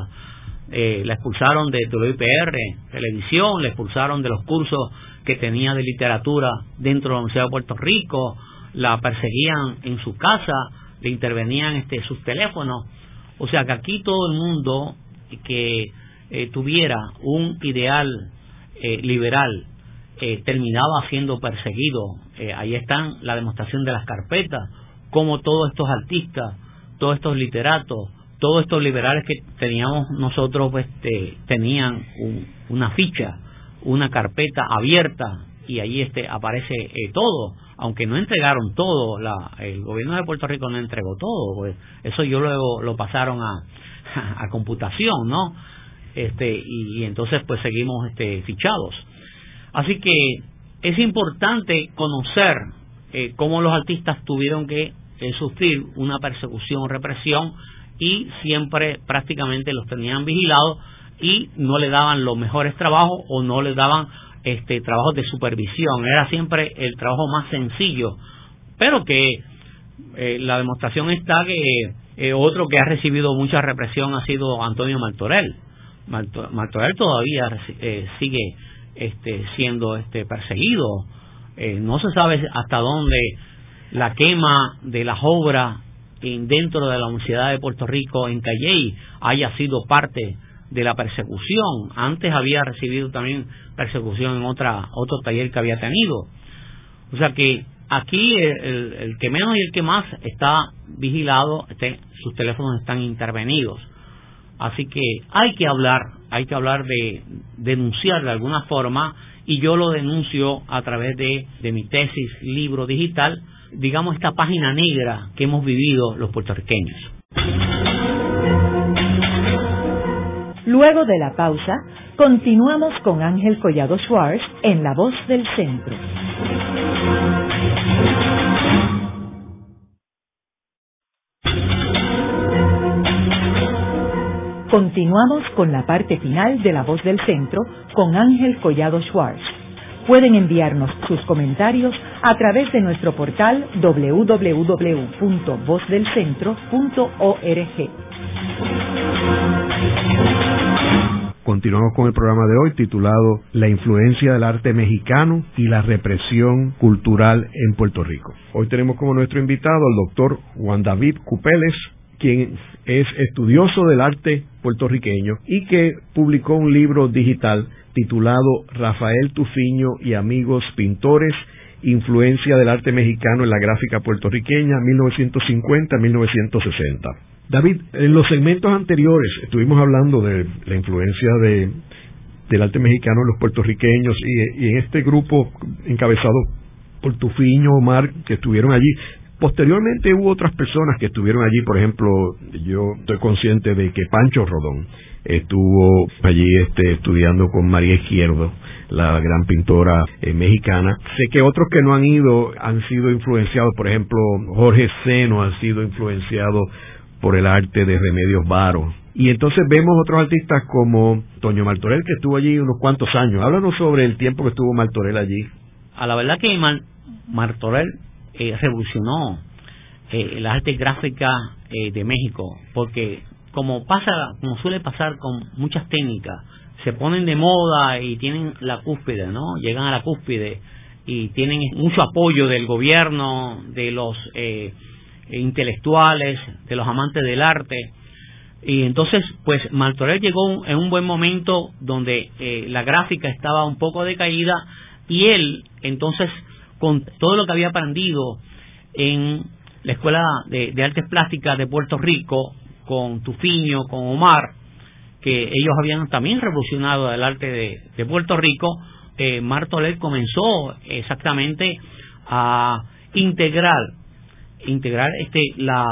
Eh, la expulsaron de WIPR, televisión, la expulsaron de los cursos que tenía de literatura dentro de la Universidad de Puerto Rico, la perseguían en su casa, le intervenían este, sus teléfonos. O sea que aquí todo el mundo que eh, tuviera un ideal eh, liberal eh, terminaba siendo perseguido. ahí están la demostración de las carpetas, como todos estos artistas, todos estos literatos, todos estos liberales que teníamos nosotros, pues, tenían una ficha, una carpeta abierta y ahí este aparece todo aunque no entregaron todo, la, el gobierno de Puerto Rico no entregó todo, pues eso yo luego lo pasaron a, a, computación, ¿no? Este, y, entonces pues seguimos este, fichados. Así que es importante conocer eh, cómo los artistas tuvieron que eh, una persecución, represión y siempre prácticamente los tenían vigilados y no le daban los mejores trabajos o no le daban este trabajos de supervisión, era siempre el trabajo más sencillo, pero que eh, la demostración está que eh, otro que ha recibido mucha represión ha sido Antonio Martorell. Martorell todavía eh, sigue este, siendo este, perseguido. no se sabe hasta dónde la quema de las obras dentro de la Universidad de Puerto Rico en Calley haya sido parte de la persecución. Antes había recibido también persecución en otra otro taller que había tenido. O sea que aquí el, que menos y el que más está vigilado, este, sus teléfonos están intervenidos. Así que hay que hablar, hay que hablar de denunciar de alguna forma y yo lo denuncio a través de, de mi tesis, libro digital, digamos esta página negra que hemos vivido los puertorriqueños. Luego de la pausa, continuamos con Ángel Collado Schwartz en La Voz del Centro. Continuamos con la parte final de La Voz del Centro con Ángel Collado Schwartz. Pueden enviarnos sus comentarios a través de nuestro portal www.vozdelcentro.org. Continuamos con el programa de hoy titulado La influencia del arte mexicano y la represión cultural en Puerto Rico. Hoy tenemos como nuestro invitado al doctor Juan David Cupeles, quien es estudioso del arte puertorriqueño y que publicó un libro digital titulado Rafael Tufiño y amigos pintores, influencia del arte mexicano en la gráfica puertorriqueña 1950-1960. David, en los segmentos anteriores estuvimos hablando de la influencia de, del arte mexicano en los puertorriqueños y, en este grupo encabezado por Tufiño, Omar, que estuvieron allí. Posteriormente hubo otras personas que estuvieron allí, por ejemplo, yo estoy consciente de que Pancho Rodón estuvo allí este, estudiando con María Izquierdo, la gran pintora eh, mexicana. Sé que otros que no han ido han sido influenciados, por ejemplo, Jorge Seno ha sido influenciado por el arte de Remedios Varo. Y entonces vemos otros artistas como Toño Martorell, que estuvo allí unos cuantos años. Háblanos sobre el tiempo que estuvo Martorell allí. A la verdad que Martorell eh, revolucionó eh, la arte gráfica eh, de México, porque como pasa, como suele pasar con muchas técnicas, se ponen de moda y tienen la cúspide, ¿no? Llegan a la cúspide y tienen mucho apoyo del gobierno, de los eh, intelectuales, de los amantes del arte. Y entonces, pues Martorell llegó en un buen momento donde eh, la gráfica estaba un poco decaída y él, entonces, con todo lo que había aprendido en la Escuela de, Artes Plásticas de Puerto Rico, con Tufiño, con Omar, que ellos habían también revolucionado el arte de, Puerto Rico, eh, Martorell comenzó exactamente a integrar, integrar este, la,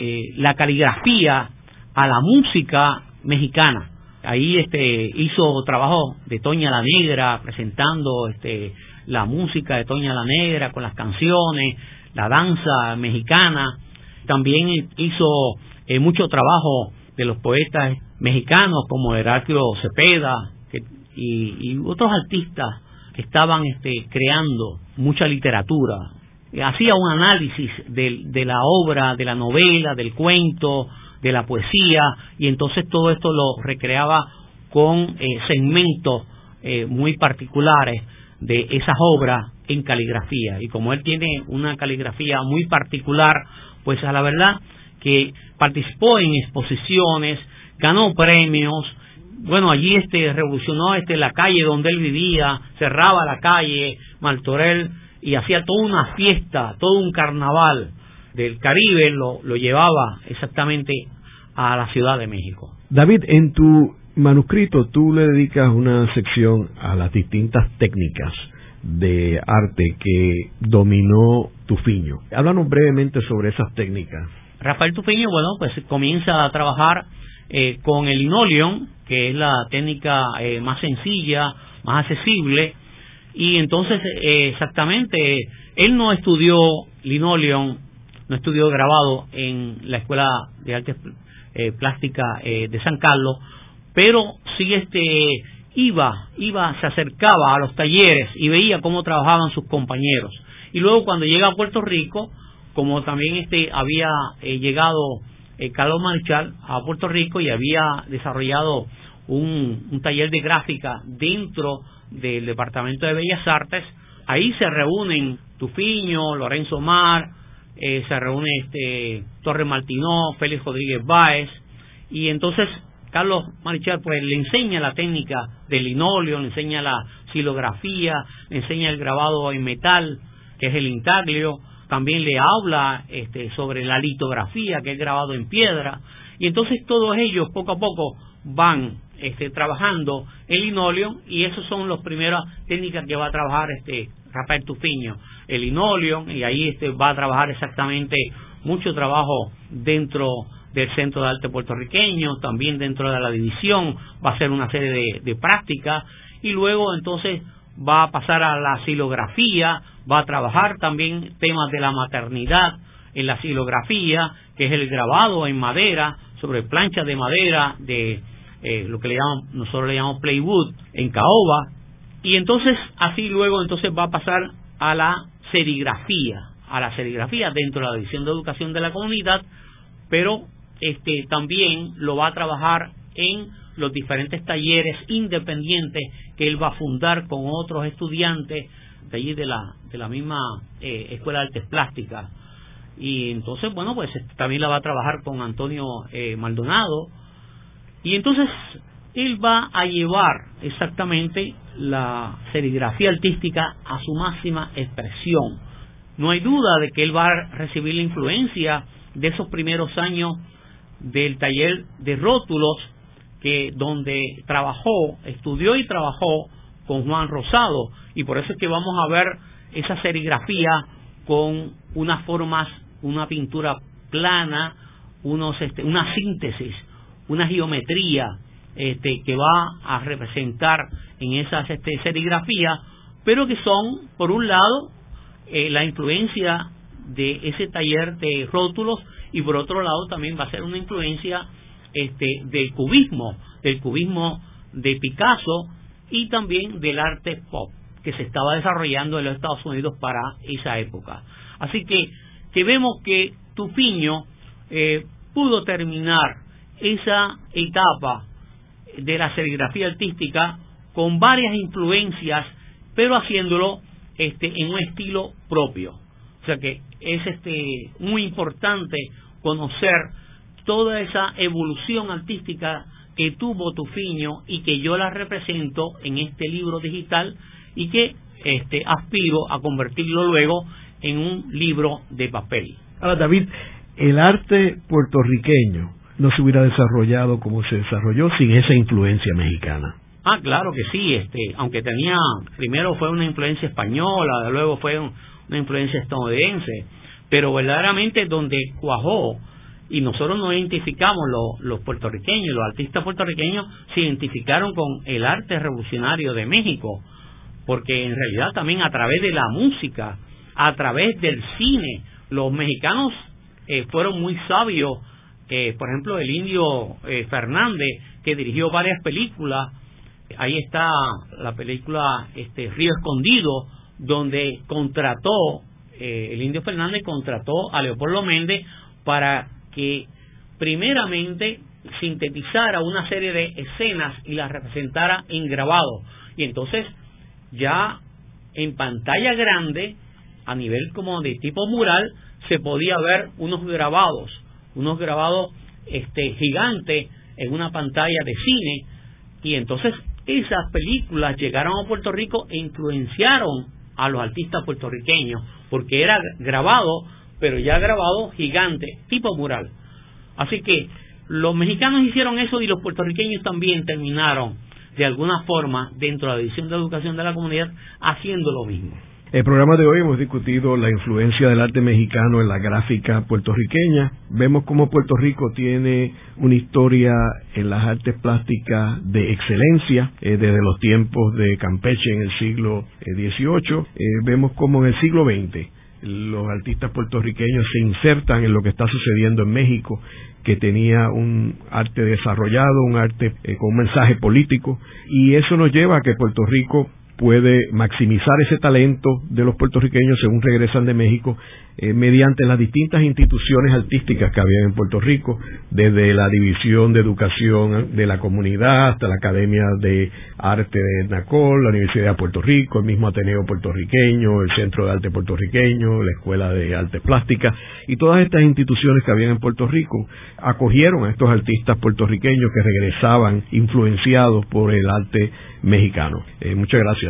eh, la caligrafía a la música mexicana. Ahí este, hizo trabajo de Toña la Negra, presentando este, la música de Toña la Negra con las canciones, la danza mexicana. También hizo eh, mucho trabajo de los poetas mexicanos como Heraclio Cepeda y, otros artistas que estaban este, creando mucha literatura. Hacía un análisis de, de la obra, de la novela, del cuento, de la poesía, y entonces todo esto lo recreaba con eh, segmentos eh, muy particulares de esas obras en caligrafía. Y como él tiene una caligrafía muy particular, pues a la verdad que participó en exposiciones, ganó premios, bueno, allí este revolucionó este la calle donde él vivía, cerraba la calle Martorell y hacía toda una fiesta, todo un carnaval del Caribe lo, lo llevaba exactamente a la Ciudad de México. David, en tu manuscrito tú le dedicas una sección a las distintas técnicas de arte que dominó Tufiño. Háblanos brevemente sobre esas técnicas. Rafael Tufiño, bueno, pues comienza a trabajar eh, con el linoleum, que es la técnica eh, más sencilla, más accesible, y entonces eh, exactamente, él no estudió linoleum, no estudió grabado en la Escuela de Artes Plásticas de San Carlos, pero sí este iba, iba, se acercaba a los talleres y veía cómo trabajaban sus compañeros. Y luego cuando llega a Puerto Rico, como también este había eh, llegado eh, Carlos Marchal a Puerto Rico y había desarrollado un, un, taller de gráfica dentro del Departamento de Bellas Artes, ahí se reúnen Tufiño, Lorenzo Mar, eh, se reúne este Torres Martinó, Félix Rodríguez Báez, y entonces Carlos Marichal pues le enseña la técnica del linóleo, le enseña la silografía, le enseña el grabado en metal, que es el intaglio, también le habla este, sobre la litografía, que es grabado en piedra, y entonces todos ellos poco a poco van este, trabajando el linóleo y esas son las primeras técnicas que va a trabajar este Rafael Tufiño, el linóleo, y ahí este, va a trabajar exactamente mucho trabajo dentro del Centro de Arte Puertorriqueño, también dentro de la división va a hacer una serie de, de prácticas y luego entonces va a pasar a la silografía, va a trabajar también temas de la maternidad en la silografía, que es el grabado en madera, sobre planchas de madera, de eh, lo que le llamamos, nosotros le llamamos playwood, en caoba, y entonces así luego entonces va a pasar a la serigrafía, a la serigrafía dentro de la división de educación de la comunidad, pero este, también lo va a trabajar en los diferentes talleres independientes que él va a fundar con otros estudiantes de allí de la, de la misma eh, Escuela de Artes Plásticas. Y entonces, bueno, pues este, también la va a trabajar con Antonio eh, Maldonado. Y entonces él va a llevar exactamente la serigrafía artística a su máxima expresión. No hay duda de que él va a recibir la influencia de esos primeros años del taller de rótulos que donde trabajó, estudió y trabajó con Juan Rosado. Y por eso es que vamos a ver esa serigrafía con unas formas, una pintura plana, unos este, una síntesis, una geometría este, que va a representar en esas este, serigrafías, pero que son, por un lado, eh, la influencia de ese taller de rótulos y por otro lado también va a ser una influencia este, del cubismo, del cubismo de Picasso y también del arte pop que se estaba desarrollando en los Estados Unidos para esa época. Así que, que vemos que Tupiño eh, pudo terminar esa etapa de la serigrafía artística con varias influencias, pero haciéndolo este, en un estilo propio. O sea que es este, muy importante conocer toda esa evolución artística que tuvo Tufiño y que yo la represento en este libro digital y que este, aspiro a convertirlo luego en un libro de papel. Ahora, David, el arte puertorriqueño no se hubiera desarrollado como se desarrolló sin esa influencia mexicana. Ah, claro que sí, este, aunque tenía, primero fue una influencia española, luego fue una influencia estadounidense, pero verdaderamente donde cuajó y nosotros nos identificamos los, los puertorriqueños, los artistas puertorriqueños se identificaron con el arte revolucionario de México, porque en realidad también a través de la música, a través del cine, los mexicanos eh, fueron muy sabios, por ejemplo el indio eh, Fernández, que dirigió varias películas, ahí está la película este Río Escondido, donde contrató, el indio Fernández contrató a Leopoldo Méndez para que primeramente sintetizara una serie de escenas y las representara en grabado. Y entonces ya en pantalla grande, a nivel como de tipo mural, se podía ver unos grabados, unos grabados este, gigantes en una pantalla de cine. Y entonces esas películas llegaron a Puerto Rico e influenciaron a los artistas puertorriqueños, porque era grabado, pero ya grabado gigante, tipo mural. Así que los mexicanos hicieron eso y los puertorriqueños también terminaron de alguna forma dentro de la División de Educación de la Comunidad haciendo lo mismo. El programa de hoy hemos discutido la influencia del arte mexicano en la gráfica puertorriqueña. Vemos cómo Puerto Rico tiene una historia en las artes plásticas de excelencia eh, desde los tiempos de Campeche en el siglo XVIII. Eh, eh, vemos cómo en el siglo XX los artistas puertorriqueños se insertan en lo que está sucediendo en México, que tenía un arte desarrollado, un arte con un mensaje político, y eso nos lleva a que Puerto Rico puede maximizar ese talento de los puertorriqueños según regresan de México eh, mediante las distintas instituciones artísticas que había en Puerto Rico, desde la División de Educación de la Comunidad hasta la Academia de Arte de NACOL, la Universidad de Puerto Rico, el mismo Ateneo puertorriqueño, el Centro de Arte puertorriqueño, la Escuela de Arte Plástica y todas estas instituciones que habían en Puerto Rico acogieron a estos artistas puertorriqueños que regresaban influenciados por el arte mexicano. Eh, muchas gracias,